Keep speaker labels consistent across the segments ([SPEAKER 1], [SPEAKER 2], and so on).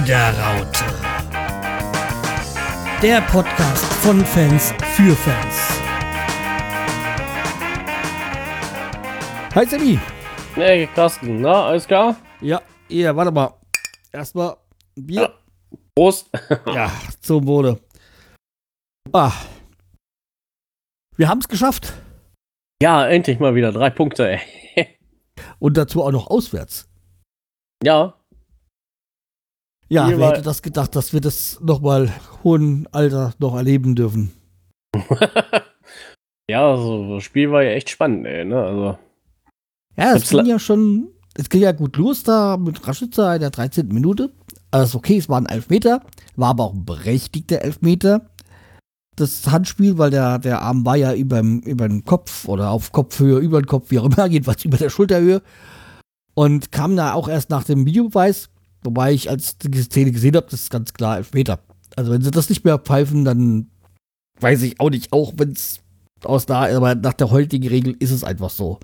[SPEAKER 1] Werder-Raute. Der Podcast von Fans für Fans. Hi Sammy.
[SPEAKER 2] Hey, Carsten, na, alles klar?
[SPEAKER 1] Ja, ja, warte mal. Erstmal Bier.
[SPEAKER 2] Ja. Prost.
[SPEAKER 1] Ja, zum Wohle. Ah. Wir haben es geschafft.
[SPEAKER 2] Ja, endlich mal wieder drei Punkte, ey.
[SPEAKER 1] Und dazu auch noch auswärts.
[SPEAKER 2] Ja,
[SPEAKER 1] Ja,
[SPEAKER 2] Hier
[SPEAKER 1] wer hätte das gedacht, dass wir das nochmal hohen Alter noch erleben dürfen?
[SPEAKER 2] ja, so, das Spiel war ja echt spannend, ey, ne? Also,
[SPEAKER 1] Ja, es ging ja schon, es ging ja gut los da mit Raschitzer in der 13. Minute. Also okay, es war ein Elfmeter, war aber auch ein berechtigter Elfmeter. Das Handspiel, weil der, der Arm war ja über den Kopf oder auf Kopfhöhe, über den Kopf, wie auch immer, jedenfalls über der Schulterhöhe. Und kam da auch erst nach dem Videobeweis, wobei ich als die Szene gesehen habe, das ist ganz klar Elfmeter. Also wenn sie das nicht mehr pfeifen, dann weiß ich auch nicht, auch wenn es aus da, aber nach der heutigen Regel ist es einfach so.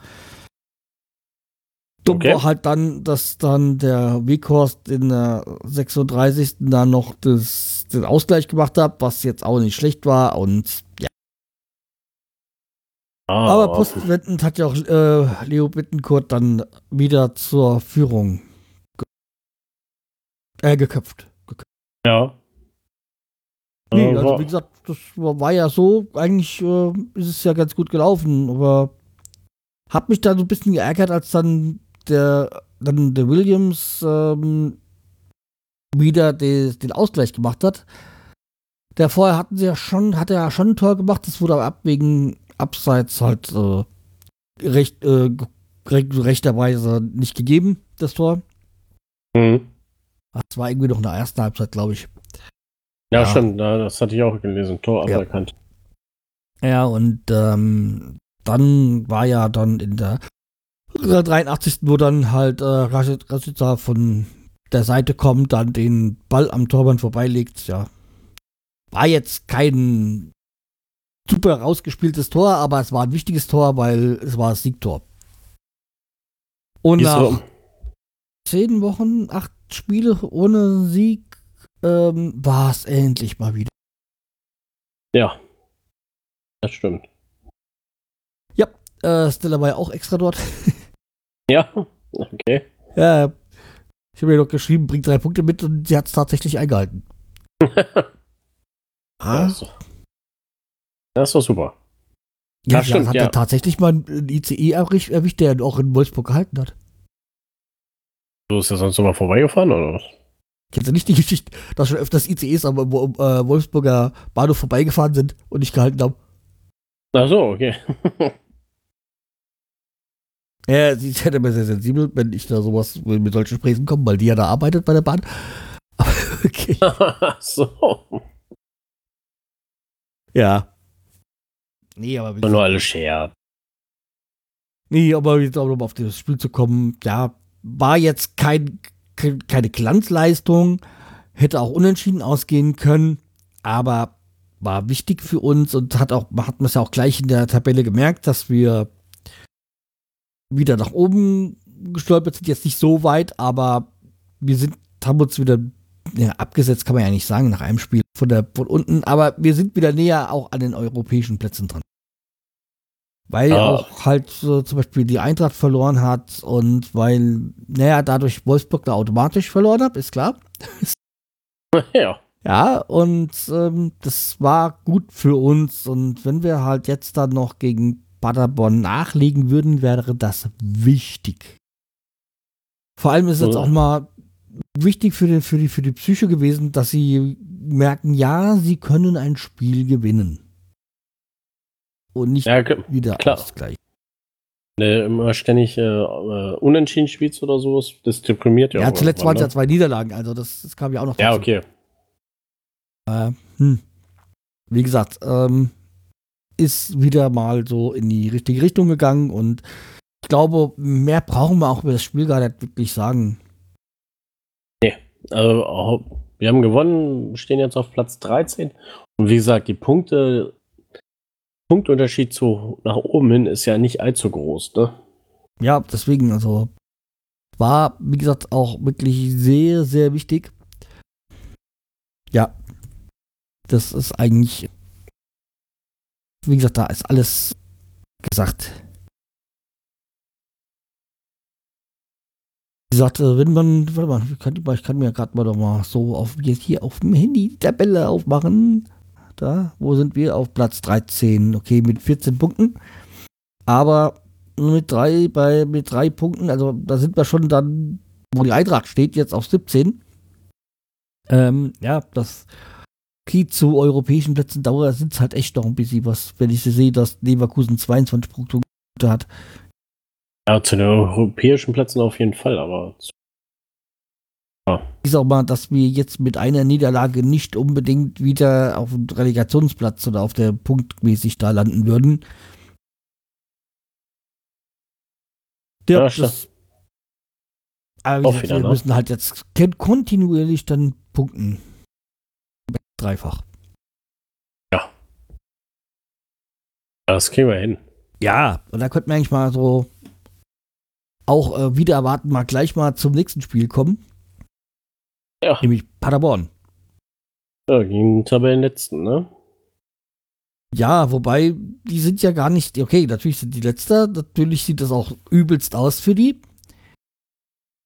[SPEAKER 1] Dumm
[SPEAKER 2] Okay.
[SPEAKER 1] war halt dann, dass dann der Weghorst in der 36. dann noch das, den Ausgleich gemacht hat, was jetzt auch nicht schlecht war. Und ja.
[SPEAKER 2] ah,
[SPEAKER 1] Aber postwendend hat ja auch äh, Leo Bittencourt dann wieder zur Führung äh, geköpft. geköpft.
[SPEAKER 2] Ja.
[SPEAKER 1] Nee,
[SPEAKER 2] Äh,
[SPEAKER 1] also wie gesagt, das war, ja so, eigentlich äh, ist es ja ganz gut gelaufen, aber hab mich da so ein bisschen geärgert, als dann der, dann der Williams ähm, wieder de, den Ausgleich gemacht hat. Der vorher hatten sie ja schon, hat er ja schon ein Tor gemacht, das wurde aber ab wegen Abseits halt äh, recht, äh, recht, rechterweise nicht gegeben, das Tor.
[SPEAKER 2] Mhm.
[SPEAKER 1] Das war irgendwie noch in der ersten Halbzeit, glaube ich.
[SPEAKER 2] Ja,
[SPEAKER 1] Ja.
[SPEAKER 2] stimmt, ja, das hatte ich auch gelesen. Tor
[SPEAKER 1] Ja.
[SPEAKER 2] aberkannt.
[SPEAKER 1] Ja, und ähm, dann war ja dann in der 83. wo dann halt äh, Rashid- Rashica von der Seite kommt, dann den Ball am Torwand vorbeilegt, ja. War jetzt kein super rausgespieltes Tor, aber es war ein wichtiges Tor, weil es war das Siegtor. Und nach zehn Wochen, acht Spiele ohne Sieg, ähm, war es endlich mal wieder.
[SPEAKER 2] Ja. Das stimmt.
[SPEAKER 1] Äh, Stella war ja auch extra dort.
[SPEAKER 2] Ja, okay.
[SPEAKER 1] Ja, ich habe ihr doch geschrieben, bringt drei Punkte mit und sie hat es tatsächlich eingehalten.
[SPEAKER 2] Das ist doch- das ist doch super.
[SPEAKER 1] Ja,
[SPEAKER 2] Ja,
[SPEAKER 1] sie
[SPEAKER 2] stimmt,
[SPEAKER 1] hat
[SPEAKER 2] ja.
[SPEAKER 1] dann tatsächlich mal einen ICE erwischt, erwischt, der auch in Wolfsburg gehalten hat.
[SPEAKER 2] Du bist ja sonst immer vorbeigefahren, oder was?
[SPEAKER 1] Kennst du nicht die Geschichte, dass schon öfters ICEs am äh, Wolfsburger Bahnhof vorbeigefahren sind und nicht gehalten haben?
[SPEAKER 2] Ach so, okay.
[SPEAKER 1] Ja, sie ist ja immer sehr sensibel, wenn ich da sowas mit solchen Sprechen komme, weil die ja da arbeitet bei der Bahn. Aber okay.
[SPEAKER 2] Ach so.
[SPEAKER 1] Ja. Nee, aber wie
[SPEAKER 2] Nur alles Scherz.
[SPEAKER 1] Nee, aber jetzt auch noch mal auf das Spiel zu kommen, ja, war jetzt kein, kein, keine Glanzleistung, hätte auch unentschieden ausgehen können, aber war wichtig für uns und hat auch, hat man es ja auch gleich in der Tabelle gemerkt, dass wir wieder nach oben gestolpert sind, jetzt nicht so weit, aber wir sind, haben uns wieder ja, abgesetzt, kann man ja nicht sagen, nach einem Spiel von, der, von unten, aber wir sind wieder näher auch an den europäischen Plätzen dran. Weil
[SPEAKER 2] Ah.
[SPEAKER 1] auch halt so zum Beispiel die Eintracht verloren hat und weil, naja, dadurch Wolfsburg da automatisch verloren hat, ist klar.
[SPEAKER 2] Ja.
[SPEAKER 1] Ja, und ähm, das war gut für uns. Und wenn wir halt jetzt dann noch gegen Paderborn nachlegen würden, wäre das wichtig. Vor allem ist es jetzt auch mal wichtig für die, für, die, für die Psyche gewesen, dass sie merken, ja, sie können ein Spiel gewinnen. Und nicht
[SPEAKER 2] Ja,
[SPEAKER 1] wieder
[SPEAKER 2] klar.
[SPEAKER 1] Ausgleich.
[SPEAKER 2] ne, immer ständig äh, äh, unentschieden spielst oder sowas, das deprimiert ja
[SPEAKER 1] Ja, zuletzt waren es ja
[SPEAKER 2] irgendwann,
[SPEAKER 1] zwei Niederlagen, also das, das kam ja auch noch
[SPEAKER 2] ne? Ja,
[SPEAKER 1] dazu.
[SPEAKER 2] okay.
[SPEAKER 1] Äh, hm. Wie gesagt, ähm, ist wieder mal so in die richtige Richtung gegangen und ich glaube, mehr brauchen wir auch über das Spiel gar nicht wirklich sagen.
[SPEAKER 2] Also, auch- wir haben gewonnen, stehen jetzt auf Platz 13. Und wie gesagt, die Punkte, Punktunterschied zu nach oben hin ist ja nicht allzu groß, ne?
[SPEAKER 1] Ja, deswegen, also war, wie gesagt, auch wirklich sehr, sehr wichtig. Ja. Das ist eigentlich, wie gesagt, da ist alles gesagt. Wie gesagt, wenn man, warte mal, ich kann, ich kann mir gerade mal doch mal so auf, jetzt hier auf dem Handy die Tabelle aufmachen. Da, wo sind wir? Auf Platz 13, okay, mit 14 Punkten. Aber mit drei, bei, mit drei Punkten, also da sind wir schon dann, wo die Eintracht steht, jetzt auf 17. Ähm, ja, das geht zu europäischen Plätzen dauert, sind es halt echt noch ein bisschen was, wenn ich sehe, dass Leverkusen 22 Punkte hat.
[SPEAKER 2] Ja, zu den europäischen Plätzen auf jeden Fall, aber.
[SPEAKER 1] Ja. Ich sag mal, dass wir jetzt mit einer Niederlage nicht unbedingt wieder auf dem Relegationsplatz oder auf der punktmäßig da landen würden. Ja, ja das, aber gesagt, wieder, wir ne? müssen halt jetzt kontinuierlich dann punkten. Dreifach.
[SPEAKER 2] Ja. Das kriegen wir hin.
[SPEAKER 1] Ja, und da könnten wir eigentlich mal so auch äh, wieder erwarten, mal gleich mal zum nächsten Spiel kommen. Ja. Nämlich Paderborn.
[SPEAKER 2] Ja, gegen Tabellenletzten, ne?
[SPEAKER 1] Ja, wobei, die sind ja gar nicht, okay, natürlich sind die Letzter, natürlich sieht das auch übelst aus für die.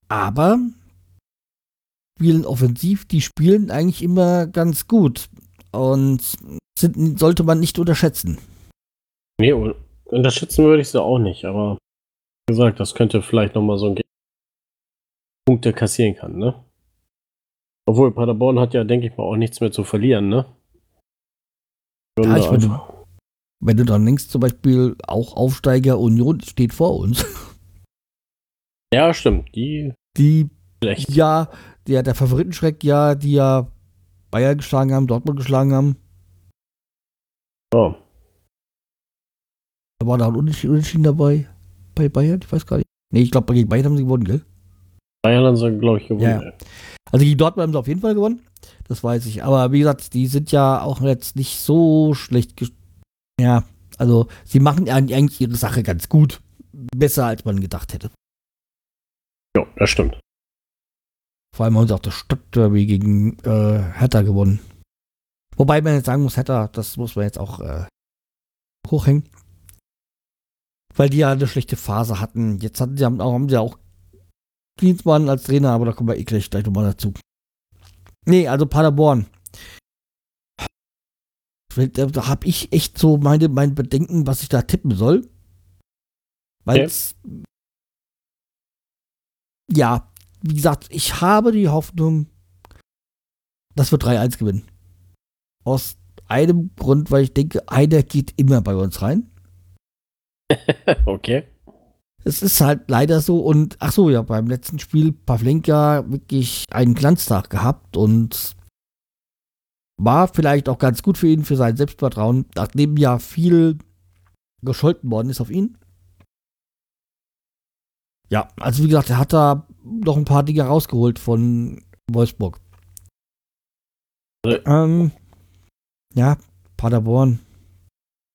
[SPEAKER 1] Aber spielen offensiv, die spielen eigentlich immer ganz gut und sind, sollte man nicht unterschätzen.
[SPEAKER 2] Nee, unterschätzen würde ich sie auch nicht, aber wie gesagt, das könnte vielleicht nochmal so ein Ge Punkte kassieren kann, ne? Obwohl Paderborn hat ja, denke ich mal, auch nichts mehr zu verlieren, ne?
[SPEAKER 1] Ja, ich meine, wenn du dann denkst, zum Beispiel auch Aufsteiger Union steht vor uns.
[SPEAKER 2] Ja, stimmt. Die.
[SPEAKER 1] Die. Schlecht. Ja, der, der Favoritenschreck, ja, die ja Bayern geschlagen haben, Dortmund geschlagen haben.
[SPEAKER 2] Oh.
[SPEAKER 1] Da war da ein Unentschieden dabei bei Bayern, ich weiß gar nicht. Nee, ich glaube, gegen Bayern haben sie gewonnen, gell?
[SPEAKER 2] Bayern haben sie, glaube ich, gewonnen. Ja.
[SPEAKER 1] Also gegen Dortmund haben sie auf jeden Fall gewonnen. Das weiß ich. Aber wie gesagt, die sind ja auch jetzt nicht so schlecht. Ja, also sie machen eigentlich ihre Sache ganz gut. Besser, als man gedacht hätte.
[SPEAKER 2] Ja, das stimmt.
[SPEAKER 1] Vor allem haben sie auch das Stadtderby gegen äh, Hertha gewonnen. Wobei man jetzt sagen muss, Hertha, das muss man jetzt auch äh, hochhängen. Weil die ja eine schlechte Phase hatten. Jetzt hatten sie, haben, haben sie auch Klinsmann als Trainer, aber da kommen wir eh gleich, gleich nochmal dazu. Nee, also Paderborn. Da habe ich echt so meine, mein Bedenken, was ich da tippen soll. Weil es. Okay. Ja, wie gesagt, ich habe die Hoffnung, dass wir 3-1 gewinnen. Aus einem Grund, weil ich denke, einer geht immer bei uns rein.
[SPEAKER 2] okay.
[SPEAKER 1] Es ist halt leider so und ach so, ja, beim letzten Spiel Pavlenka wirklich einen Glanztag gehabt und war vielleicht auch ganz gut für ihn, für sein Selbstvertrauen, nachdem ja viel gescholten worden ist auf ihn. Ja, also wie gesagt, er hat da noch ein paar Dinge rausgeholt von Wolfsburg. Ähm, ja, Paderborn.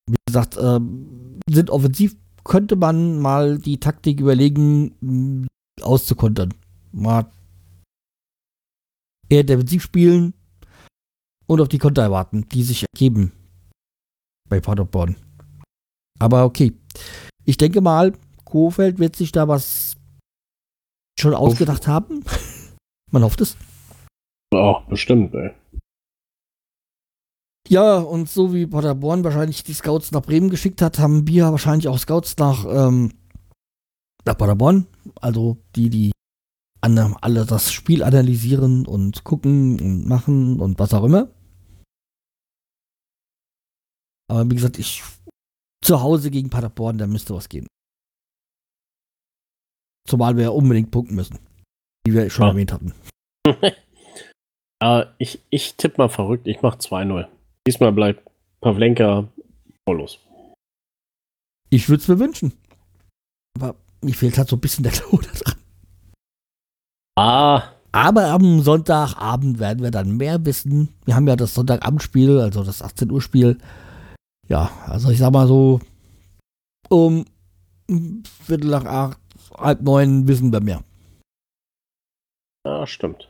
[SPEAKER 1] Wie gesagt, ähm, sind offensiv könnte man mal die Taktik überlegen, auszukontern. Mal eher defensiv spielen und auf die Konter erwarten, die sich ergeben bei Paderborn. Aber okay. Ich denke mal, Kofeld wird sich da was schon ausgedacht haben. Man hofft es.
[SPEAKER 2] Ja, bestimmt, ey.
[SPEAKER 1] Ja, und so wie Paderborn wahrscheinlich die Scouts nach Bremen geschickt hat, haben wir wahrscheinlich auch Scouts nach, ähm, nach Paderborn. Also die, die an, alle das Spiel analysieren und gucken und machen und was auch immer. Aber wie gesagt, ich zu Hause gegen Paderborn, da müsste was gehen. Zumal wir ja unbedingt punkten müssen. Wie wir schon ja. erwähnt hatten.
[SPEAKER 2] uh, ich, ich tippe mal verrückt, ich mache 2-0. Diesmal bleibt Pavlenka vorlos.
[SPEAKER 1] Ich würde es mir wünschen. Aber mir fehlt halt so ein bisschen der Glaube dran.
[SPEAKER 2] Ah.
[SPEAKER 1] Aber am Sonntagabend werden wir dann mehr wissen. Wir haben ja das Sonntagabendspiel, also das 18 Uhr Spiel. Ja, also ich sag mal so, um Viertel nach acht, halb neun wissen wir mehr.
[SPEAKER 2] Ja, stimmt.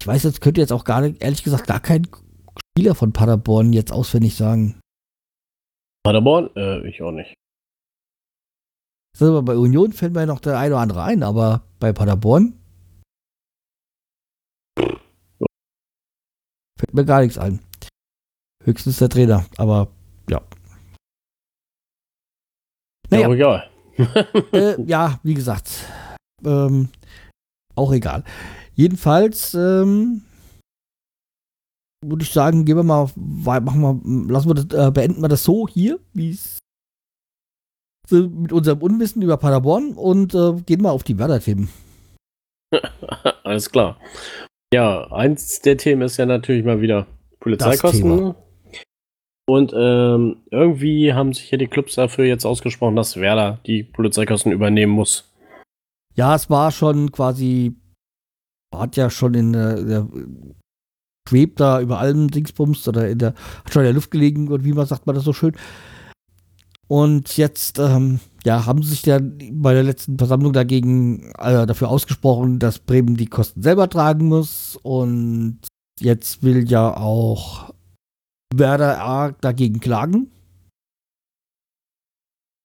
[SPEAKER 1] Ich weiß jetzt, könnte jetzt auch gar nicht, ehrlich gesagt, gar kein Spieler von Paderborn jetzt auswendig sagen.
[SPEAKER 2] Paderborn? Äh, ich auch nicht.
[SPEAKER 1] Also bei Union fällt mir noch der eine oder andere ein, aber bei Paderborn fällt mir gar nichts ein. Höchstens der Trainer, aber ja.
[SPEAKER 2] Naja. Ja, egal.
[SPEAKER 1] äh, ja, wie gesagt. Ähm, auch egal. Jedenfalls ähm, würde ich sagen, gehen wir mal, machen wir, lassen wir das, äh, beenden wir das so hier, wie es mit unserem Unwissen über Paderborn und äh, gehen mal auf die Werder-Themen.
[SPEAKER 2] Alles klar. Ja, eins der Themen ist ja natürlich mal wieder Polizeikosten. Und ähm, irgendwie haben sich hier die Clubs dafür jetzt ausgesprochen, dass Werder die Polizeikosten übernehmen muss.
[SPEAKER 1] Ja, es war schon quasi, hat ja schon in der, der schwebt da über allem Dingsbums oder in der, hat schon in der Luft gelegen und wie man sagt man das so schön. Und jetzt, ähm, ja, haben sich ja bei der letzten Versammlung dagegen äh, dafür ausgesprochen, dass Bremen die Kosten selber tragen muss. Und jetzt will ja auch Werder A dagegen klagen.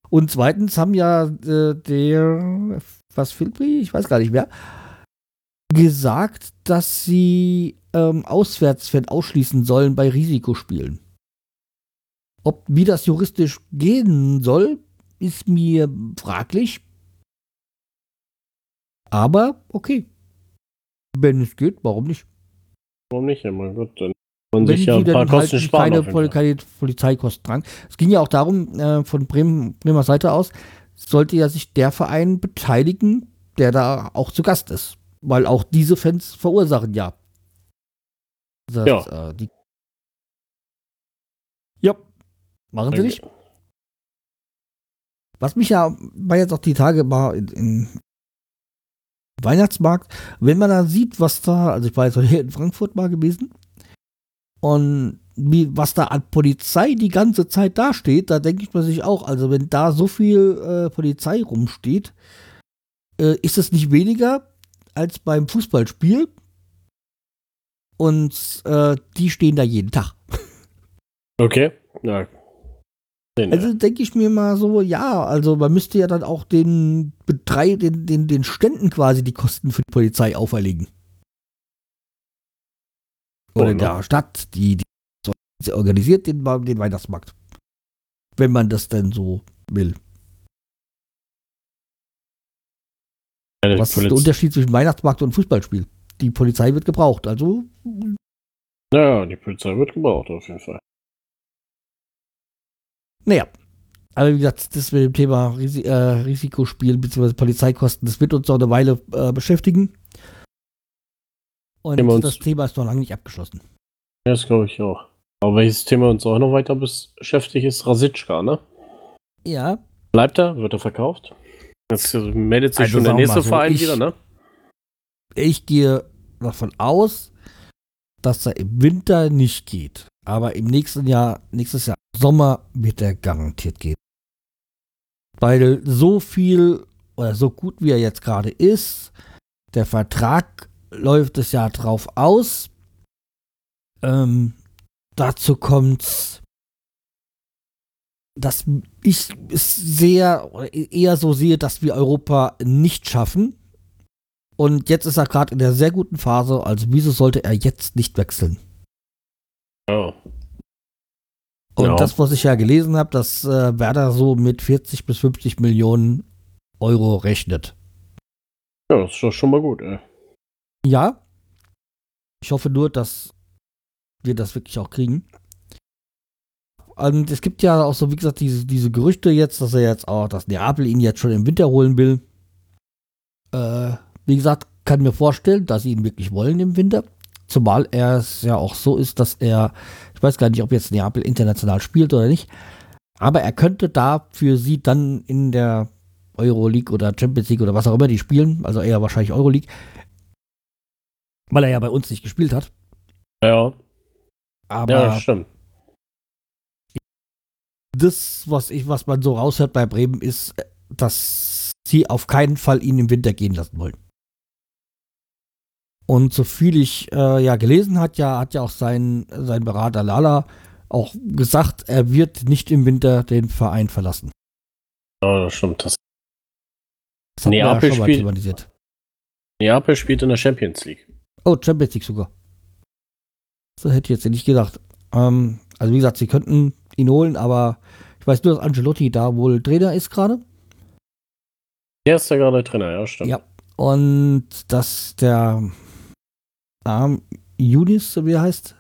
[SPEAKER 1] Und zweitens haben ja äh, der, was Filbri, ich weiß gar nicht mehr, gesagt, dass sie ähm, Auswärtsfans ausschließen sollen bei Risikospielen. Ob wie das juristisch gehen soll, ist mir fraglich. Aber okay. Wenn es geht, warum nicht?
[SPEAKER 2] Warum nicht? Ja, mein Gott, dann
[SPEAKER 1] man Wenn sich ja ein paar Kosten halt sparen. Keine, Pol keine Polizeikosten dran. Es ging ja auch darum, äh, von Bremen, Bremer Seite aus, sollte ja sich der Verein beteiligen, der da auch zu Gast ist. Weil auch diese Fans verursachen ja.
[SPEAKER 2] Das, ja. Äh, die
[SPEAKER 1] ja, Machen sie nicht? Was mich ja, war jetzt auch die Tage mal in, in Weihnachtsmarkt, wenn man da sieht, was da, also ich war jetzt hier in Frankfurt mal gewesen und wie, was da an Polizei die ganze Zeit dasteht, da denke ich mir sich auch, also wenn da so viel äh, Polizei rumsteht, äh, ist es nicht weniger als beim Fußballspiel und äh, die stehen da jeden Tag.
[SPEAKER 2] Okay, ja,
[SPEAKER 1] also denke ich mir mal so, ja, also man müsste ja dann auch den Betreib, den, den, den Ständen quasi die Kosten für die Polizei auferlegen. Oder in der Stadt, die, die organisiert den, den Weihnachtsmarkt. Wenn man das denn so will. Ja, Was ist der Unterschied zwischen Weihnachtsmarkt und Fußballspiel? Die Polizei wird gebraucht, also.
[SPEAKER 2] Ja, die Polizei wird gebraucht, auf jeden Fall.
[SPEAKER 1] Naja, aber wie gesagt, das mit dem Thema Risi äh, Risikospielen bzw. Polizeikosten, das wird uns noch eine Weile äh, beschäftigen. Und das Thema ist noch lange nicht abgeschlossen.
[SPEAKER 2] Ja, das glaube ich auch. Aber welches Thema uns auch noch weiter beschäftigt, ist Rasitschka, ne?
[SPEAKER 1] Ja.
[SPEAKER 2] Bleibt er? Wird er verkauft? Jetzt meldet sich also schon der nächste so, Verein ich, wieder, ne?
[SPEAKER 1] Ich gehe davon aus, dass er im Winter nicht geht. Aber im nächsten Jahr, nächstes Jahr Sommer wird er garantiert gehen. Weil so viel oder so gut wie er jetzt gerade ist, der Vertrag läuft es ja drauf aus. Ähm, dazu kommt, dass ich es sehr eher so sehe, dass wir Europa nicht schaffen. Und jetzt ist er gerade in der sehr guten Phase, also wieso sollte er jetzt nicht wechseln?
[SPEAKER 2] Oh.
[SPEAKER 1] Und ja. das, was ich ja gelesen habe, dass äh, Werder so mit 40 bis 50 Millionen Euro rechnet.
[SPEAKER 2] Ja, das ist doch schon mal gut, ey.
[SPEAKER 1] Ja. Ich hoffe nur, dass wir das wirklich auch kriegen. Und es gibt ja auch so, wie gesagt, diese, diese Gerüchte jetzt, dass er jetzt auch, dass Neapel ihn jetzt schon im Winter holen will. Äh, wie gesagt, kann mir vorstellen, dass sie ihn wirklich wollen im Winter. Zumal er es ja auch so ist, dass er, ich weiß gar nicht, ob jetzt Neapel international spielt oder nicht, aber er könnte da für sie dann in der Euroleague oder Champions League oder was auch immer die spielen, also eher wahrscheinlich Euroleague, weil er ja bei uns nicht gespielt hat.
[SPEAKER 2] Ja.
[SPEAKER 1] Aber ja, stimmt. Das, was ich, was man so raushört bei Bremen, ist, dass sie auf keinen Fall ihn im Winter gehen lassen wollen. Und so viel ich äh, ja gelesen hat, ja, hat ja auch sein, sein Berater Lala auch gesagt, er wird nicht im Winter den Verein verlassen.
[SPEAKER 2] Ja, das stimmt. Das
[SPEAKER 1] Das
[SPEAKER 2] Neapel
[SPEAKER 1] schon mal
[SPEAKER 2] spielt-. Neapel spielt in der Champions League.
[SPEAKER 1] Oh, Champions League sogar. So hätte ich jetzt nicht gedacht. Ähm, also wie gesagt, sie könnten ihn holen, aber ich weiß nur, dass Angelotti da wohl Trainer ist gerade.
[SPEAKER 2] Der ist ja gerade Trainer, ja, stimmt.
[SPEAKER 1] Ja. Und dass der Arm Judis, so wie er heißt,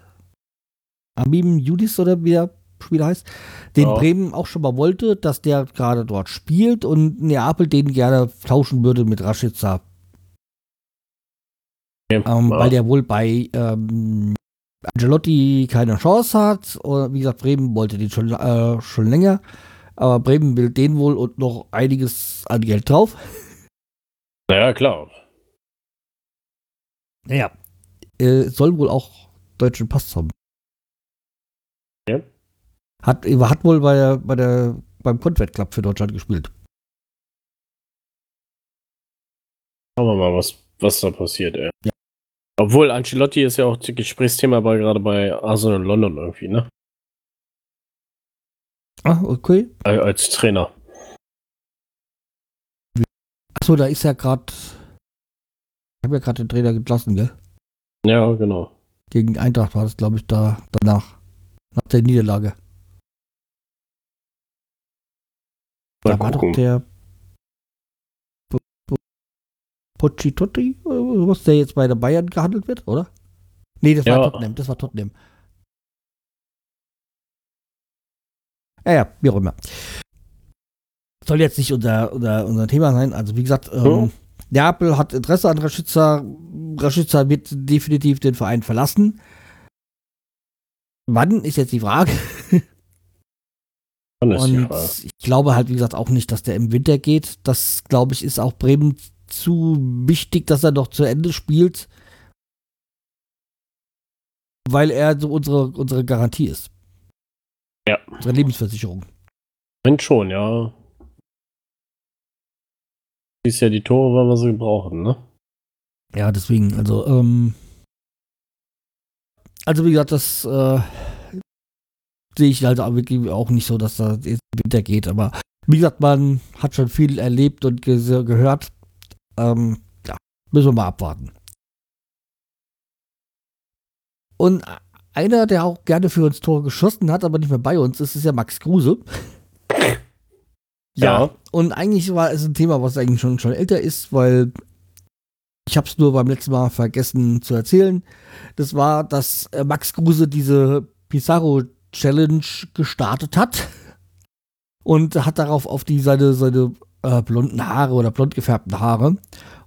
[SPEAKER 1] Amim Judis oder wie der Spieler heißt, den
[SPEAKER 2] Ja.
[SPEAKER 1] Bremen auch schon mal wollte, dass der gerade dort spielt und Neapel den gerne tauschen würde mit Rashica,
[SPEAKER 2] Okay.
[SPEAKER 1] ähm,
[SPEAKER 2] ja.
[SPEAKER 1] weil der wohl bei ähm, Angelotti keine Chance hat. Oder wie gesagt, Bremen wollte den schon, äh, schon länger, aber Bremen will den wohl und noch einiges an Geld drauf.
[SPEAKER 2] Naja, klar.
[SPEAKER 1] Naja, äh, soll wohl auch deutschen Pass haben.
[SPEAKER 2] Ja.
[SPEAKER 1] Hat, hat wohl bei der, bei der, beim Convert Club für Deutschland gespielt.
[SPEAKER 2] Schauen wir mal, was, was da passiert, ey.
[SPEAKER 1] Ja.
[SPEAKER 2] Obwohl, Ancelotti ist ja auch Gesprächsthema bei, gerade bei Arsenal London irgendwie, ne?
[SPEAKER 1] Ah, okay.
[SPEAKER 2] Al- Als Trainer.
[SPEAKER 1] Achso, da ist ja gerade. Ich habe ja gerade den Trainer entlassen, gell?
[SPEAKER 2] Ja, genau.
[SPEAKER 1] Gegen Eintracht war das, glaube ich, da danach. Nach der Niederlage.
[SPEAKER 2] Mal
[SPEAKER 1] da war
[SPEAKER 2] gucken.
[SPEAKER 1] doch der. Pochitotti, oder was der jetzt bei der Bayern gehandelt wird, oder? Nee, das war
[SPEAKER 2] Ja.
[SPEAKER 1] Tottenham, das war Tottenham. Ja, ja, wie auch immer. Soll jetzt nicht unser, unser, unser Thema sein. Also, wie gesagt, ähm,
[SPEAKER 2] Mhm.
[SPEAKER 1] Neapel hat Interesse an Rashica. Rashica wird definitiv den Verein verlassen. Wann ist jetzt die Frage? Und ich glaube halt, wie gesagt, auch nicht, dass der im Winter geht. Das, glaube ich, ist auch Bremen zu wichtig, dass er noch zu Ende spielt. Weil er so unsere, unsere Garantie ist.
[SPEAKER 2] Ja.
[SPEAKER 1] Unsere Lebensversicherung.
[SPEAKER 2] Wenn schon, ja. Ist ja die Tore, weil wir sie brauchen, ne?
[SPEAKER 1] Ja, deswegen, also, ähm, also wie gesagt, das äh, sehe ich halt auch wirklich auch nicht so, dass da jetzt im Winter geht. Aber wie gesagt, man hat schon viel erlebt und ge gehört. Ähm, ja, müssen wir mal abwarten. Und einer, der auch gerne für uns Tore geschossen hat, aber nicht mehr bei uns ist, ist ja Max Kruse.
[SPEAKER 2] Ja.
[SPEAKER 1] Und eigentlich war es ein Thema, was eigentlich schon, schon älter ist, weil ich habe es nur beim letzten Mal vergessen zu erzählen. Das war, dass äh, Max Kruse diese Pizarro Challenge gestartet hat und hat darauf auf die seine, seine äh, blonden Haare oder blond gefärbten Haare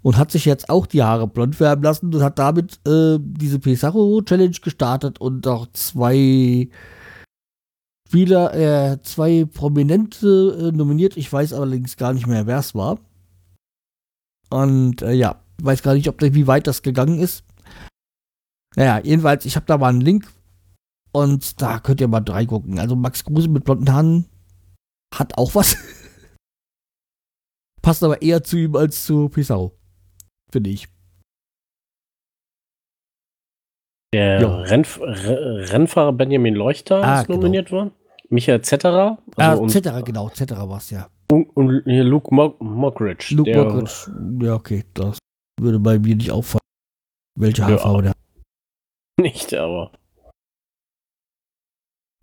[SPEAKER 1] und hat sich jetzt auch die Haare blond färben lassen und hat damit äh, diese Pizarro Challenge gestartet und auch zwei Spieler, äh, zwei Prominente äh, nominiert. Ich weiß allerdings gar nicht mehr, wer es war. Und äh, ja, weiß gar nicht, ob wie weit das gegangen ist. Naja, jedenfalls, ich habe da mal einen Link und da könnt ihr mal drei gucken. Also Max Kruse mit blonden Haaren hat auch was. Passt aber eher zu ihm als zu Pizarro. Finde ich.
[SPEAKER 2] Der. Rennf Re- Rennfahrer Benjamin Leuchter
[SPEAKER 1] Ah,
[SPEAKER 2] ist
[SPEAKER 1] genau.
[SPEAKER 2] nominiert worden. Michael Zetterer.
[SPEAKER 1] Ah,
[SPEAKER 2] Also und,
[SPEAKER 1] Zetterer, genau, Zetterer war es ja.
[SPEAKER 2] und, und hier Luke Mo Mockridge.
[SPEAKER 1] Luke Mockridge, ja, okay, das würde bei mir nicht auffallen. Welche
[SPEAKER 2] Ja.
[SPEAKER 1] Haarfarbe der
[SPEAKER 2] Nicht, aber.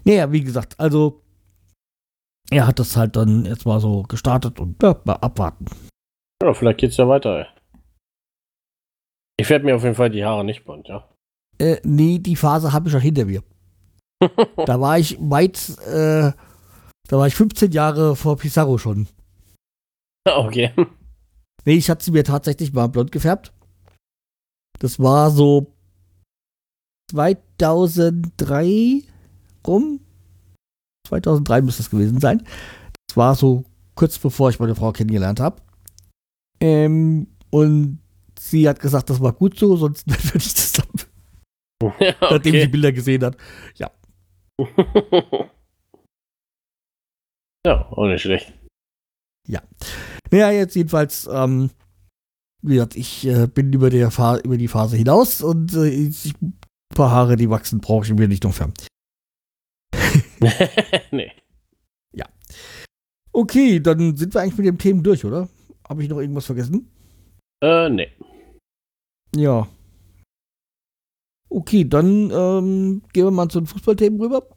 [SPEAKER 1] Naja, wie gesagt, also er hat das halt dann jetzt mal so gestartet und ja, mal abwarten.
[SPEAKER 2] Ja, vielleicht geht's ja weiter, ey. Ich werde mir auf jeden Fall die Haare nicht blond, ja.
[SPEAKER 1] Äh, nee, die Phase habe ich schon hinter mir. Da war ich weit, äh, da war ich 15 Jahre vor Pizarro schon.
[SPEAKER 2] okay.
[SPEAKER 1] Nee, ich hatte sie mir tatsächlich mal blond gefärbt. Das war so 2003 rum. 2003 müsste es gewesen sein. Das war so kurz bevor ich meine Frau kennengelernt habe. Ähm, und sie hat gesagt, das war gut so, sonst würde ich das dann,
[SPEAKER 2] ja,
[SPEAKER 1] nachdem sie
[SPEAKER 2] okay.
[SPEAKER 1] Bilder gesehen hat.
[SPEAKER 2] ja, auch nicht schlecht.
[SPEAKER 1] Naja, jetzt jedenfalls, ähm, wie gesagt, ich äh, bin über, der Fa über die Phase hinaus und äh, ich, ein paar Haare, die wachsen, brauche ich mir nicht noch fern.
[SPEAKER 2] nee.
[SPEAKER 1] Ja. Okay, dann sind wir eigentlich mit dem Themen durch, oder? Habe ich noch irgendwas vergessen?
[SPEAKER 2] Äh, nee.
[SPEAKER 1] Ja. Okay, dann ähm, gehen wir mal zu den Fußballthemen rüber.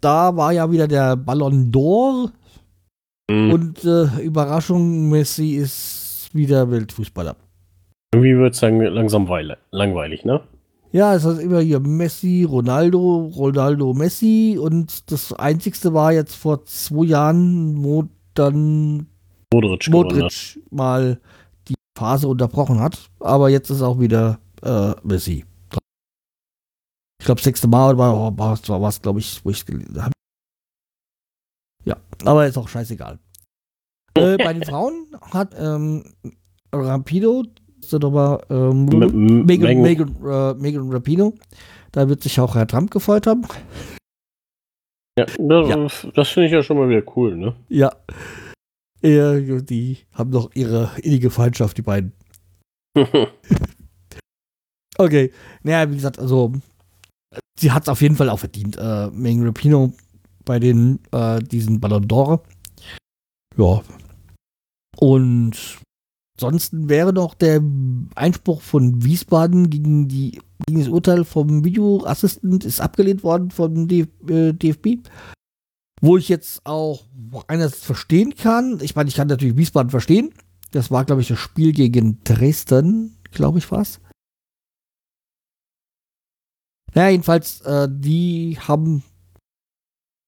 [SPEAKER 1] Da war ja wieder der Ballon d'Or
[SPEAKER 2] Mhm.
[SPEAKER 1] und äh, Überraschung, Messi ist wieder Weltfußballer.
[SPEAKER 2] Irgendwie wird es langsam weile, langweilig, ne?
[SPEAKER 1] Ja, es ist immer hier Messi, Ronaldo, Ronaldo, Messi und das einzigste war jetzt vor zwei Jahren, wo dann
[SPEAKER 2] Modric.
[SPEAKER 1] Modric mal die Phase unterbrochen hat. Aber jetzt ist auch wieder äh, Messi. Ich glaube, das sechste Mal war war es, war es glaube ich, wo ich gelesen habe. Ja, aber ist auch scheißegal. äh, bei den Frauen hat ähm, Rapido, doch mal ähm, Megan, äh, Megan Rapino. Da wird sich auch Herr Trump gefreut haben.
[SPEAKER 2] Ja, das, das finde ich ja schon mal wieder cool, ne?
[SPEAKER 1] Ja. Äh, die haben doch ihre innige Feindschaft, die beiden. Okay. Naja, wie gesagt, also sie hat es auf jeden Fall auch verdient. Äh, Megan Rapino bei den äh, diesen Ballon d'Or. Ja. Und ansonsten wäre noch der Einspruch von Wiesbaden gegen die gegen das Urteil vom Videoassistent ist abgelehnt worden vom DF äh, DFB. Wo ich jetzt auch einerseits verstehen kann. Ich meine, ich kann natürlich Wiesbaden verstehen. Das war, glaube ich, das Spiel gegen Dresden, glaube ich, war es. Naja, jedenfalls, äh, die haben,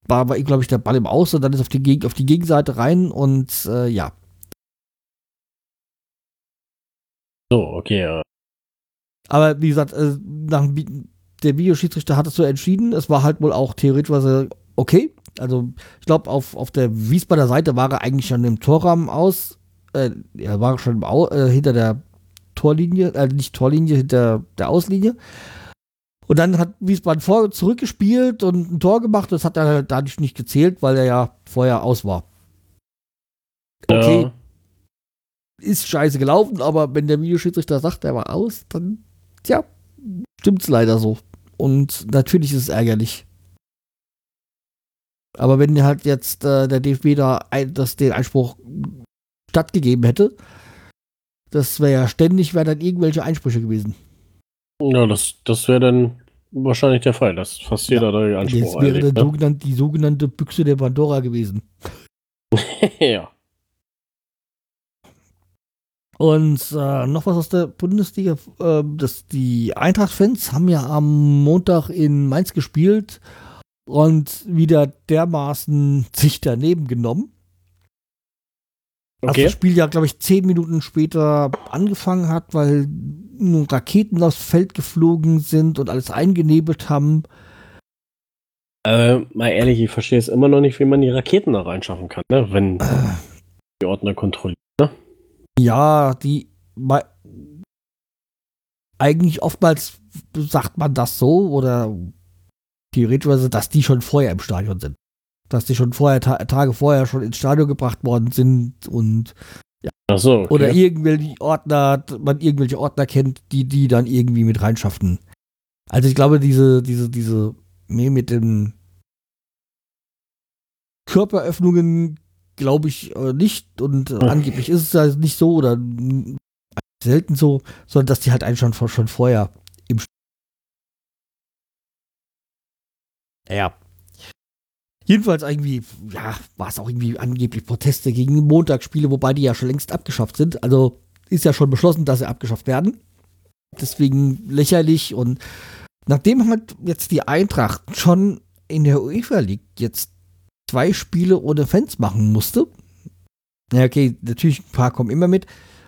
[SPEAKER 1] war, war glaube ich, der Ball im Aus und dann ist auf die, auf die Gegenseite rein und äh, ja.
[SPEAKER 2] So, okay.
[SPEAKER 1] Aber wie gesagt, äh, nach, der Videoschiedsrichter hat es so entschieden. Es war halt wohl auch theoretisch okay. Also, ich glaube, auf, auf der Wiesbadener Seite war er eigentlich schon im Torrahmen aus. Äh, er war schon Au äh, hinter der Torlinie, äh, nicht Torlinie, hinter der Auslinie. Und dann hat Wiesbaden vor zurückgespielt und ein Tor gemacht. Das hat er dadurch nicht gezählt, weil er ja vorher aus war. Okay,
[SPEAKER 2] Ja,
[SPEAKER 1] ist scheiße gelaufen, aber wenn der Videoschiedsrichter sagt, er war aus, dann, tja, stimmt's leider so. Und natürlich ist es ärgerlich. Aber wenn halt jetzt äh, der DFB da ein, das, den Einspruch stattgegeben hätte, das wäre ja ständig, wären dann irgendwelche Einsprüche gewesen.
[SPEAKER 2] ja das, das wäre dann wahrscheinlich der Fall, dass fast jeder da den
[SPEAKER 1] Jetzt
[SPEAKER 2] Anspruch
[SPEAKER 1] wäre
[SPEAKER 2] einlegt,
[SPEAKER 1] dann
[SPEAKER 2] ne?
[SPEAKER 1] die sogenannte Büchse der Pandora gewesen.
[SPEAKER 2] ja.
[SPEAKER 1] Und äh, noch was aus der Bundesliga. Äh, das, die Eintracht-Fans haben ja am Montag in Mainz gespielt und wieder dermaßen sich daneben genommen.
[SPEAKER 2] Okay.
[SPEAKER 1] das Spiel ja, glaube ich, zehn Minuten später angefangen hat, weil nun Raketen aufs Feld geflogen sind und alles eingenebelt haben.
[SPEAKER 2] Äh, mal ehrlich, ich verstehe es immer noch nicht, wie man die Raketen da reinschaffen kann, ne? Wenn die Ordner kontrollieren.
[SPEAKER 1] Ja, die eigentlich oftmals sagt man das so oder theoretisch, dass die schon vorher im Stadion sind. Dass die schon vorher, ta Tage vorher schon ins Stadion gebracht worden sind und
[SPEAKER 2] Ach so, okay.
[SPEAKER 1] oder irgendwelche Ordner, man irgendwelche Ordner kennt, die die dann irgendwie mit reinschaffen. Also ich glaube, diese, diese, diese, nee, mit den Körperöffnungen glaube ich äh, nicht und äh, angeblich ist es halt nicht so oder selten so, sondern dass die halt einen schon, schon vorher im St- Ja. Jedenfalls irgendwie, ja, war es auch irgendwie angeblich Proteste gegen Montagsspiele, wobei die ja schon längst abgeschafft sind. Also ist ja schon beschlossen, dass sie abgeschafft werden. Deswegen lächerlich und nachdem halt jetzt die Eintracht schon in der UEFA League jetzt zwei Spiele ohne Fans machen musste. Ja, okay, natürlich, ein paar kommen immer mit.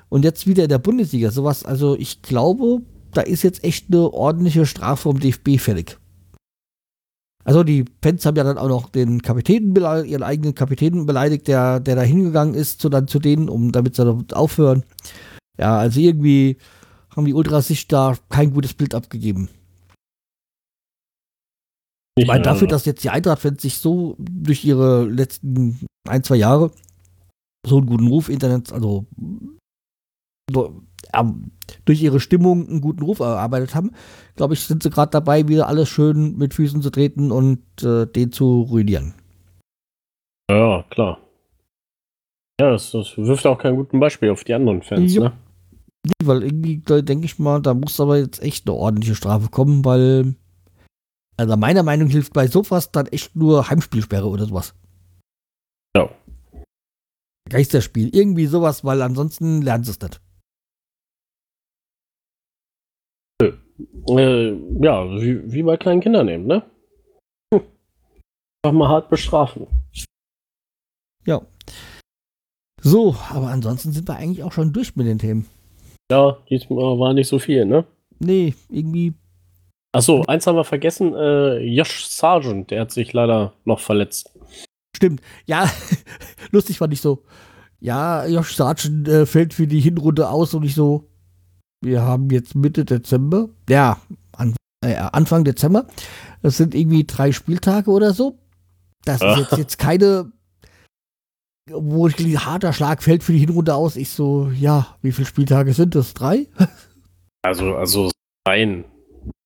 [SPEAKER 1] Und jetzt wieder in der Bundesliga, sowas, also ich glaube, da ist jetzt echt eine ordentliche Strafe vom DFB fällig. Also die Fans haben ja dann auch noch den Kapitän, ihren eigenen Kapitän beleidigt, der, der da hingegangen ist, zu, dann zu denen, um damit sie damit aufhören. Ja, also irgendwie haben die Ultras sich da kein gutes Bild abgegeben.
[SPEAKER 2] Nicht,
[SPEAKER 1] Weil dafür,
[SPEAKER 2] äh,
[SPEAKER 1] dass jetzt die Eintracht-Fans sich so durch ihre letzten ein, zwei Jahre so einen guten Ruf, Internet, also so, ähm, durch ihre Stimmung einen guten Ruf erarbeitet haben, glaube ich, sind sie gerade dabei, wieder alles schön mit Füßen zu treten und äh, den zu ruinieren.
[SPEAKER 2] Ja, klar. Ja, das, das wirft auch kein gutes Beispiel auf die anderen Fans, ja. ne?
[SPEAKER 1] Nee, weil irgendwie denke ich mal, da muss aber jetzt echt eine ordentliche Strafe kommen, weil also meiner Meinung nach hilft bei sowas dann echt nur Heimspielsperre oder sowas.
[SPEAKER 2] Ja.
[SPEAKER 1] Geisterspiel, irgendwie sowas, weil ansonsten lernen sie es nicht.
[SPEAKER 2] Äh, ja, wie, wie bei kleinen Kindern eben, ne? Hm. Einfach mal hart bestrafen.
[SPEAKER 1] Ja. So, aber ansonsten sind wir eigentlich auch schon durch mit den Themen.
[SPEAKER 2] Ja, diesmal war nicht so viel, ne?
[SPEAKER 1] Nee, irgendwie.
[SPEAKER 2] Achso, eins haben wir vergessen, äh, Josh Sargent, der hat sich leider noch verletzt.
[SPEAKER 1] Stimmt, ja, lustig fand ich so. Ja, Josh Sargent äh, fällt für die Hinrunde aus und ich so, wir haben jetzt Mitte Dezember, ja, an, äh, Anfang Dezember. Das sind irgendwie drei Spieltage oder so. Das ist jetzt, jetzt keine, wo ich harter Schlag fällt für die Hinrunde aus. Ich so, ja, wie viele Spieltage sind das? Drei?
[SPEAKER 2] Also, also ein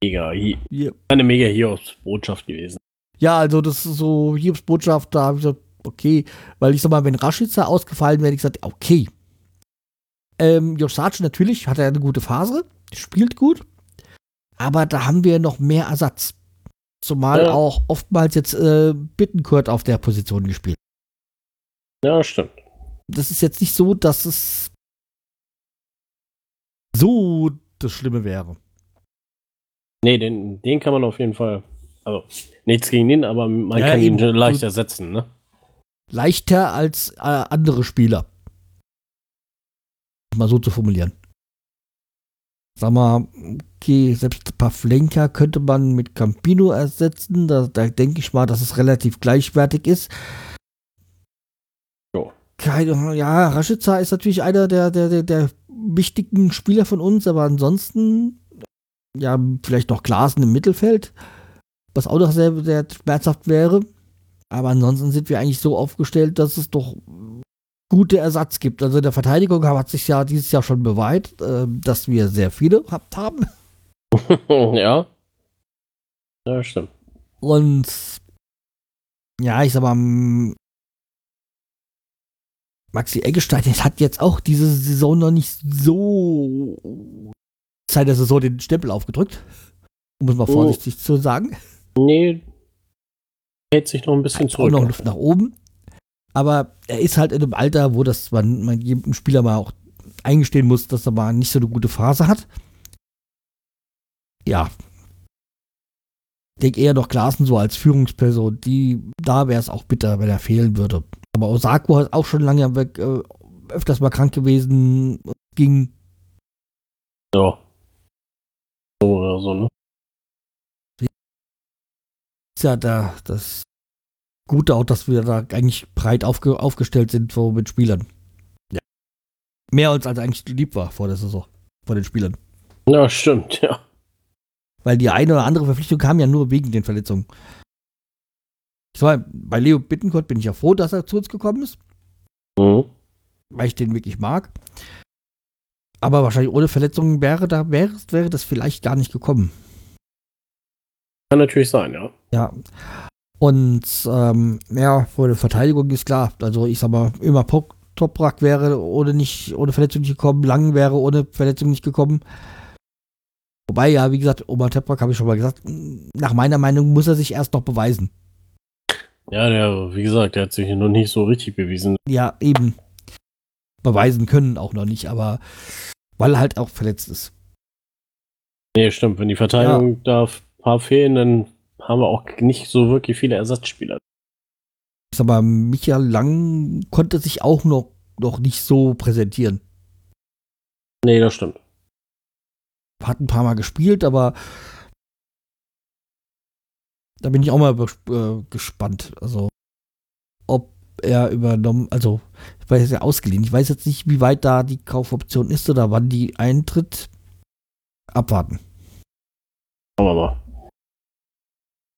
[SPEAKER 2] mega, yeah. eine mega Hiobs-Botschaft gewesen.
[SPEAKER 1] Ja, also das ist so Hiobs-Botschaft, da habe ich gesagt, okay, weil ich sag mal, wenn Raschitzer ausgefallen wäre, ich gesagt, okay. Ähm, Josh Sargent natürlich hat er eine gute Phase, spielt gut, aber da haben wir noch mehr Ersatz. Zumal ja. auch oftmals jetzt äh, Bittenkurt auf der Position gespielt.
[SPEAKER 2] Ja, stimmt.
[SPEAKER 1] Das ist jetzt nicht so, dass es so das Schlimme wäre.
[SPEAKER 2] Nee, den, den kann man auf jeden Fall. Also, nichts gegen den, aber man ja, kann ihn leicht ersetzen, ne?
[SPEAKER 1] Leichter als äh, andere Spieler. Mal so zu formulieren. Sag mal, okay, selbst Pavlenka könnte man mit Campino ersetzen. Da, da denke ich mal, dass es relativ gleichwertig ist.
[SPEAKER 2] Jo.
[SPEAKER 1] Keine, ja, Rashica ist natürlich einer der, der, der, der wichtigen Spieler von uns, aber ansonsten, ja, vielleicht noch Glasen im Mittelfeld, was auch noch sehr, sehr schmerzhaft wäre. Aber ansonsten sind wir eigentlich so aufgestellt, dass es doch gute Ersatz gibt. Also in der Verteidigung hat sich ja dieses Jahr schon bewahrt, äh, dass wir sehr viele gehabt haben.
[SPEAKER 2] ja. Ja, stimmt.
[SPEAKER 1] Und ja, ich sag mal, Maxi Eggestein hat jetzt auch diese Saison noch nicht so Zeit der Saison den Stempel aufgedrückt. Um es mal oh. vorsichtig oh. zu sagen.
[SPEAKER 2] Nee. Hält sich noch ein bisschen zurück.
[SPEAKER 1] Auch noch Luft nach oben. Aber er ist halt in einem Alter, wo das man, man jedem Spieler mal auch eingestehen muss, dass er mal nicht so eine gute Phase hat. Ja. Ich denke eher noch Klaassen so als Führungsperson. Die, da wäre es auch bitter, wenn er fehlen würde. Aber Osako ist auch schon lange weg, äh, öfters mal krank gewesen, ging.
[SPEAKER 2] Ja. Oder so, ne?
[SPEAKER 1] Ist ja da das Gute auch, dass wir da eigentlich breit aufge aufgestellt sind so mit Spielern. Ja. Mehr als, als eigentlich lieb war vor der Saison, vor den Spielern.
[SPEAKER 2] Ja, stimmt, ja.
[SPEAKER 1] Weil die eine oder andere Verpflichtung kam ja nur wegen den Verletzungen. Ich sag bei Leo Bittenkurt bin ich ja froh, dass er zu uns gekommen ist. Mhm. Weil ich den wirklich mag. Aber wahrscheinlich ohne Verletzungen wäre, da wäre, wäre das vielleicht gar nicht gekommen.
[SPEAKER 2] Kann natürlich sein, ja.
[SPEAKER 1] Ja. Und ähm, ja, vor der Verteidigung ist klar. Also ich sag mal, immer Toprak wäre ohne nicht, ohne Verletzung nicht gekommen, Lang wäre ohne Verletzung nicht gekommen. Wobei, ja, wie gesagt, Omar Toprak habe ich schon mal gesagt, nach meiner Meinung muss er sich erst noch beweisen.
[SPEAKER 2] Ja, der, wie gesagt, der hat sich noch nicht so richtig bewiesen.
[SPEAKER 1] Ja, eben. Beweisen können auch noch nicht, aber weil er halt auch verletzt ist.
[SPEAKER 2] Nee, stimmt. Wenn die Verteidigung ja. da ein paar fehlen, dann haben wir auch nicht so wirklich viele Ersatzspieler.
[SPEAKER 1] Aber Michael Lang konnte sich auch noch, noch nicht so präsentieren.
[SPEAKER 2] Nee, das stimmt.
[SPEAKER 1] Hat ein paar Mal gespielt, aber da bin ich auch mal äh, gespannt. Also, ob er übernommen, also, ich weiß ja ausgeliehen. Ich weiß jetzt nicht, wie weit da die Kaufoption ist oder wann die eintritt. Abwarten.
[SPEAKER 2] Wir mal.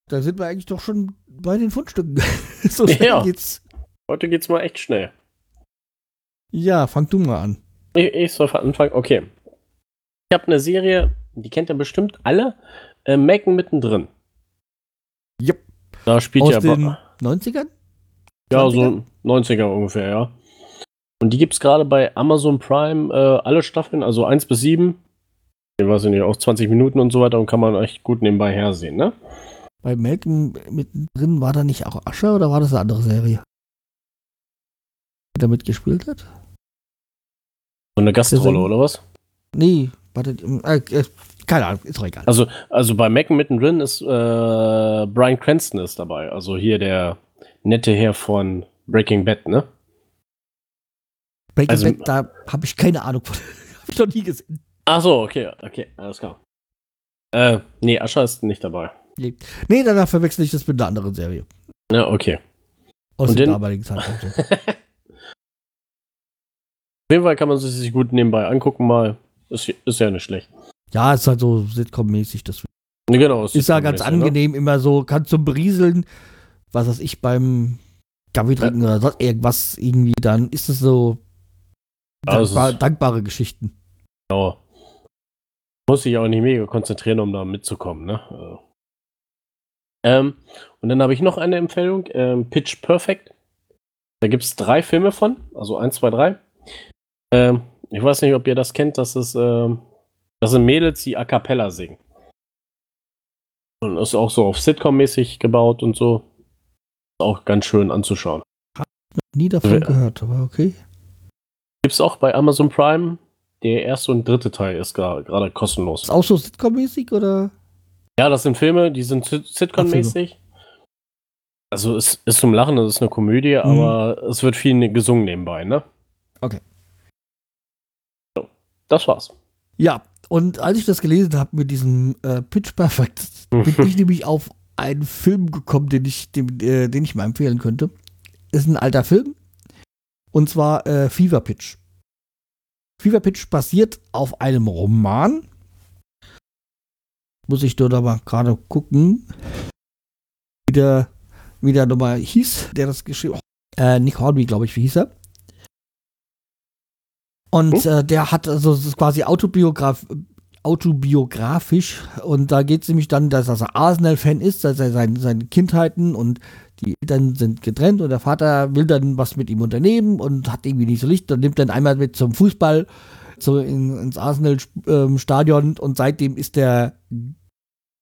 [SPEAKER 1] Da sind wir eigentlich doch schon bei den Fundstücken.
[SPEAKER 2] so ja. geht's. Heute geht's mal echt schnell.
[SPEAKER 1] Ja, fang du mal an.
[SPEAKER 2] Ich, ich soll anfangen. Okay. Ich habe eine Serie, die kennt ihr bestimmt alle. Äh, Macken mittendrin.
[SPEAKER 1] Yep.
[SPEAKER 2] Da spielt
[SPEAKER 1] Aus
[SPEAKER 2] ja
[SPEAKER 1] den 90ern?
[SPEAKER 2] Ja,
[SPEAKER 1] 20er?
[SPEAKER 2] so 90er ungefähr, ja. Und die gibt es gerade bei Amazon Prime, äh, alle Staffeln, also 1 bis 7. Ich weiß ich nicht, auch 20 Minuten und so weiter und kann man echt gut nebenbei hersehen, ne?
[SPEAKER 1] Bei Malcolm mittendrin war da nicht auch Ascher oder war das eine andere Serie? Die da mitgespielt hat?
[SPEAKER 2] So eine Gastrolle oder was?
[SPEAKER 1] Nee, warte, äh, äh, keine Ahnung, ist doch egal.
[SPEAKER 2] Also, also bei Macken mittendrin ist äh, Brian Cranston ist dabei. Also hier der nette Herr von Breaking Bad, ne?
[SPEAKER 1] Breaking
[SPEAKER 2] also-
[SPEAKER 1] Bad, da habe ich keine Ahnung von. hab ich noch nie gesehen.
[SPEAKER 2] Ach so, okay, okay, alles klar. Äh, nee, Ascher ist nicht dabei.
[SPEAKER 1] Nee, danach verwechsel ich das mit einer anderen Serie.
[SPEAKER 2] Ja, okay.
[SPEAKER 1] Aus
[SPEAKER 2] Und
[SPEAKER 1] dem damaligen Zeitpunkt.
[SPEAKER 2] Auf jeden Fall kann man sich gut nebenbei angucken mal. Ist, ist ja nicht schlecht.
[SPEAKER 1] ja, ist halt so Sitcom-mäßig. Das
[SPEAKER 2] Nee, Genau.
[SPEAKER 1] ist ja ganz
[SPEAKER 2] ne?
[SPEAKER 1] angenehm, immer so, kann zum Berieseln, was weiß ich, beim Kaffee trinken oder sonst irgendwas irgendwie, dann ist es so
[SPEAKER 2] es
[SPEAKER 1] dankbar,
[SPEAKER 2] ist-
[SPEAKER 1] dankbare Geschichten.
[SPEAKER 2] Genau. Muss sich auch nicht mega konzentrieren, um da mitzukommen, ne? Äh. Ähm, und dann habe ich noch eine Empfehlung, ähm, Pitch Perfect. Da gibt es drei Filme von, also eins, zwei, drei. Ähm, ich weiß nicht, ob ihr das kennt, das ist, ähm, das sind Mädels, die A Cappella singen. Und ist auch so auf Sitcom-mäßig gebaut und so. Auch ganz schön anzuschauen.
[SPEAKER 1] Nie davon
[SPEAKER 2] Ja.
[SPEAKER 1] gehört, aber okay.
[SPEAKER 2] Gibt es auch bei Amazon Prime. Der erste und dritte Teil ist gerade kostenlos.
[SPEAKER 1] Ist auch so Sitcom-mäßig oder?
[SPEAKER 2] Ja, das sind Filme, die sind Sit- Sitcom-mäßig. Also es ist zum Lachen, das ist eine Komödie, aber es wird viel gesungen nebenbei, ne?
[SPEAKER 1] Okay.
[SPEAKER 2] So, das war's.
[SPEAKER 1] Ja, und als ich das gelesen habe mit diesem äh, Pitch Perfect, bin ich nämlich auf einen Film gekommen, den ich, den, äh, den ich mal empfehlen könnte. Ist ein alter Film. Und zwar äh, Fever Pitch. Fever Pitch basiert auf einem Roman. Muss ich dort aber gerade gucken, wie der, wie der nochmal hieß, der das geschrieben hat. Äh, Nick Hornby, glaube ich, wie hieß er. Und äh, der hat also quasi autobiograf autobiografisch und da geht es nämlich dann, dass er Arsenal-Fan ist, dass er sein, seine Kindheiten und die Eltern sind getrennt und der Vater will dann was mit ihm unternehmen und hat irgendwie nicht so Licht und nimmt dann einmal mit zum Fußball so in, ins Arsenal-Stadion und seitdem ist er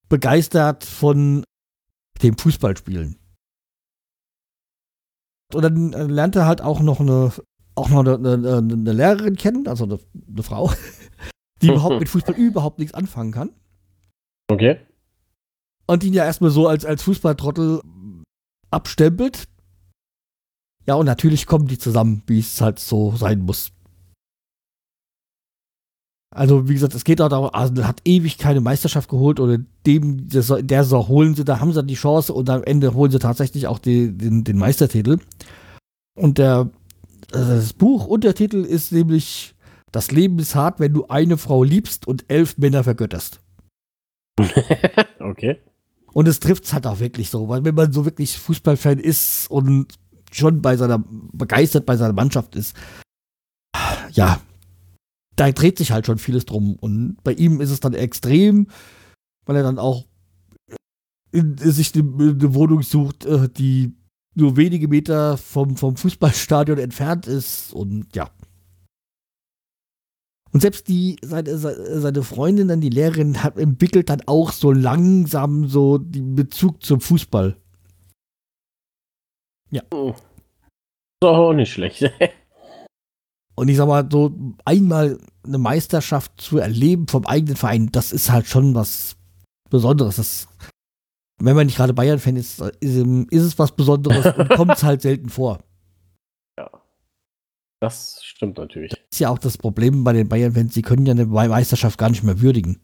[SPEAKER 1] begeistert von dem Fußballspielen. Und dann äh, lernt er halt auch noch eine auch noch eine, eine, eine Lehrerin kennen, also eine, eine Frau, die überhaupt mit Fußball überhaupt nichts anfangen kann.
[SPEAKER 2] Okay.
[SPEAKER 1] Und ihn ja erstmal so als, als Fußballtrottel abstempelt. Ja, und natürlich kommen die zusammen, wie es halt so sein muss. Also, wie gesagt, es geht auch darum, Arsenal hat ewig keine Meisterschaft geholt oder dem, das, der Saison holen sie, da haben sie die Chance und am Ende holen sie tatsächlich auch die, den, den Meistertitel. Und der, also das Buch Untertitel ist nämlich Das Leben ist hart, wenn du eine Frau liebst und elf Männer vergötterst.
[SPEAKER 2] okay.
[SPEAKER 1] Und es trifft es halt auch wirklich so, weil wenn man so wirklich Fußballfan ist und schon bei seiner, begeistert bei seiner Mannschaft ist, ja, da dreht sich halt schon vieles drum. Und bei ihm ist es dann extrem, weil er dann auch in, sich eine, eine Wohnung sucht, äh, die nur wenige Meter vom, vom Fußballstadion entfernt ist und ja. Und selbst die, seine, seine Freundin, dann die Lehrerin, hat, entwickelt dann auch so langsam so den Bezug zum Fußball.
[SPEAKER 2] Ist auch nicht schlecht.
[SPEAKER 1] Und ich sag mal, so einmal eine Meisterschaft zu erleben vom eigenen Verein, das ist halt schon was Besonderes. Das, wenn man nicht gerade Bayern-Fan ist, ist, ist es was Besonderes und kommt es halt selten vor.
[SPEAKER 2] Das stimmt natürlich.
[SPEAKER 1] Das ist ja auch das Problem bei den Bayern-Fans, sie können ja eine Meisterschaft gar nicht mehr würdigen.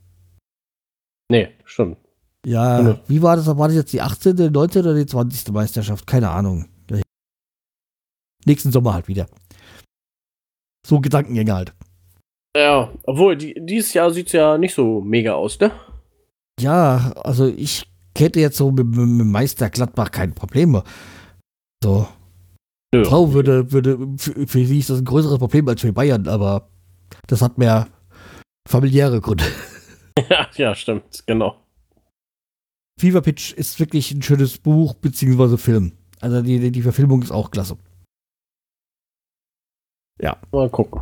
[SPEAKER 2] Nee, stimmt.
[SPEAKER 1] Ja,
[SPEAKER 2] Ja.
[SPEAKER 1] wie war das? War das jetzt die 18., 19. oder die 20. Meisterschaft? Keine Ahnung. Nächsten Sommer halt wieder. So Gedankengänge halt.
[SPEAKER 2] Ja, obwohl, die, dieses Jahr sieht es ja nicht so mega aus, ne?
[SPEAKER 1] Ja, also ich hätte jetzt so mit, mit, mit Meister Gladbach keine Probleme. So,
[SPEAKER 2] Nö.
[SPEAKER 1] Frau würde, würde, für, für sie ist das ein größeres Problem als für Bayern, aber das hat mehr familiäre Gründe.
[SPEAKER 2] ja, ja, stimmt, genau.
[SPEAKER 1] Fever Pitch ist wirklich ein schönes Buch beziehungsweise Film. Also die, die Verfilmung ist auch klasse. Ja.
[SPEAKER 2] Mal gucken.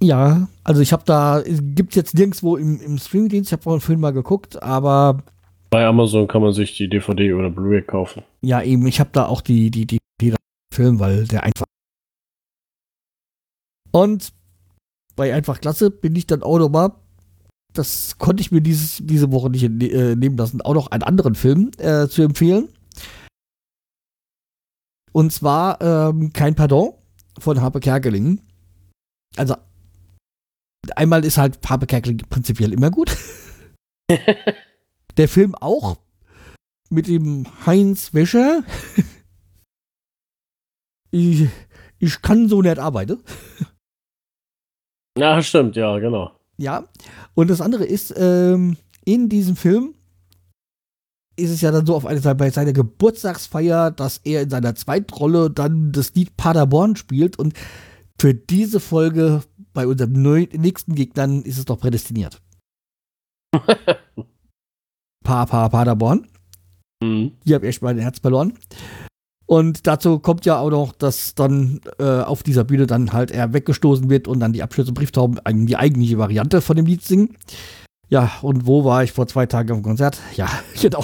[SPEAKER 1] Ja, also ich habe da, gibt es jetzt nirgendwo im, im Streamingdienst, ich habe vorhin Film mal geguckt, aber.
[SPEAKER 2] Bei Amazon kann man sich die DVD oder Blu-ray kaufen.
[SPEAKER 1] Ja, eben, ich habe da auch die, die, die, die Film, weil der einfach. Und bei einfach klasse bin ich dann auch nochmal, das konnte ich mir dieses, diese Woche nicht äh, nehmen lassen, auch noch einen anderen Film äh, zu empfehlen. Und zwar ähm, Kein Pardon von Harpe Kerkeling. Also einmal ist halt Harpe Kerkeling prinzipiell immer gut. Der Film auch mit dem Heinz Wäscher. Ich, ich kann so nicht arbeiten.
[SPEAKER 2] Ja, stimmt, ja, genau.
[SPEAKER 1] Ja, und das andere ist, ähm, in diesem Film ist es ja dann so auf eine Seite bei seiner Geburtstagsfeier, dass er in seiner Zweitrolle dann das Lied Paderborn spielt und für diese Folge bei unserem nächsten Gegnern ist es doch prädestiniert. pa, pa, Paderborn. Mhm. Hier habe ich echt mein Herz verloren. Und dazu kommt ja auch noch, dass dann äh, auf dieser Bühne dann halt er weggestoßen wird und dann die Abschüsse Brieftauben die eigentliche Variante von dem Lied singen. Ja, und wo war ich vor zwei Tagen auf dem Konzert? Ja, genau.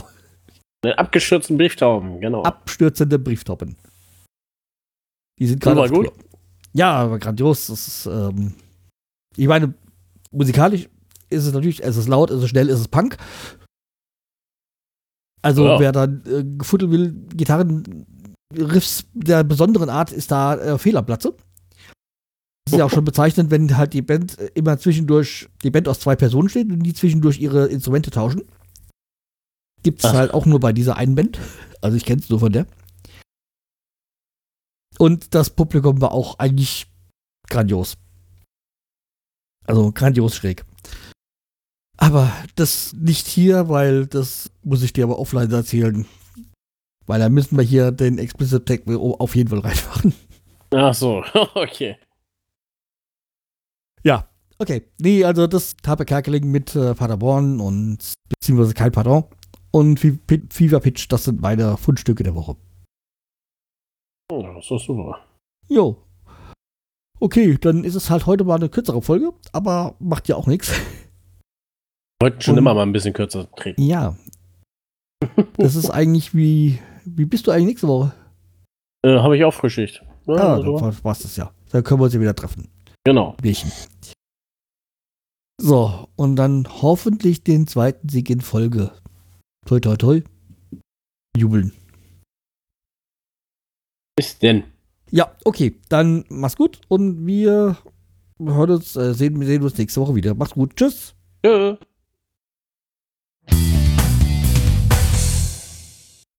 [SPEAKER 2] Den abgestürzten Brieftauben, genau.
[SPEAKER 1] Abstürzende Brieftauben. Die sind gerade. gut? Ja, aber grandios. Das ist, ähm, ich meine, musikalisch ist es natürlich, es ist laut, es ist schnell, es ist Punk. Also, ja. wer dann äh, gefutteln will, Gitarren Riffs der besonderen Art ist da äh, Fehlerplatze. Das ist ja auch schon bezeichnend, wenn halt die Band äh, immer zwischendurch, die Band aus zwei Personen steht und die zwischendurch ihre Instrumente tauschen. Gibt es halt auch nur bei dieser einen Band. Also ich kenne es nur von der. Und das Publikum war auch eigentlich grandios. Also grandios schräg. Aber das nicht hier, weil das muss ich dir aber offline erzählen. Weil da müssen wir hier den Explicit Tag auf jeden Fall reinmachen.
[SPEAKER 2] Ach so, okay.
[SPEAKER 1] Ja, okay. Nee, also das Tape Kerkeling mit äh, Paderborn und beziehungsweise kein Pardon und Fever Pitch, das sind meine Fundstücke der Woche.
[SPEAKER 2] Oh, das ist super.
[SPEAKER 1] Jo. Okay, dann ist es halt heute mal eine kürzere Folge, aber macht ja auch nichts.
[SPEAKER 2] Wollten schon und, immer mal ein bisschen kürzer treten.
[SPEAKER 1] Ja. Das ist eigentlich wie wie bist du eigentlich nächste Woche?
[SPEAKER 2] Äh, Habe ich auch Frühschicht.
[SPEAKER 1] Ja, ah, also. dann passt das ja. Dann können wir uns ja wieder treffen.
[SPEAKER 2] Genau.
[SPEAKER 1] Bierchen. So, und dann hoffentlich den zweiten Sieg in Folge. Toi, toi, toi. Jubeln.
[SPEAKER 2] Bis denn.
[SPEAKER 1] Ja, okay. Dann mach's gut und wir hören uns, äh, sehen, sehen uns nächste Woche wieder. Mach's gut. Tschüss. Tschüss.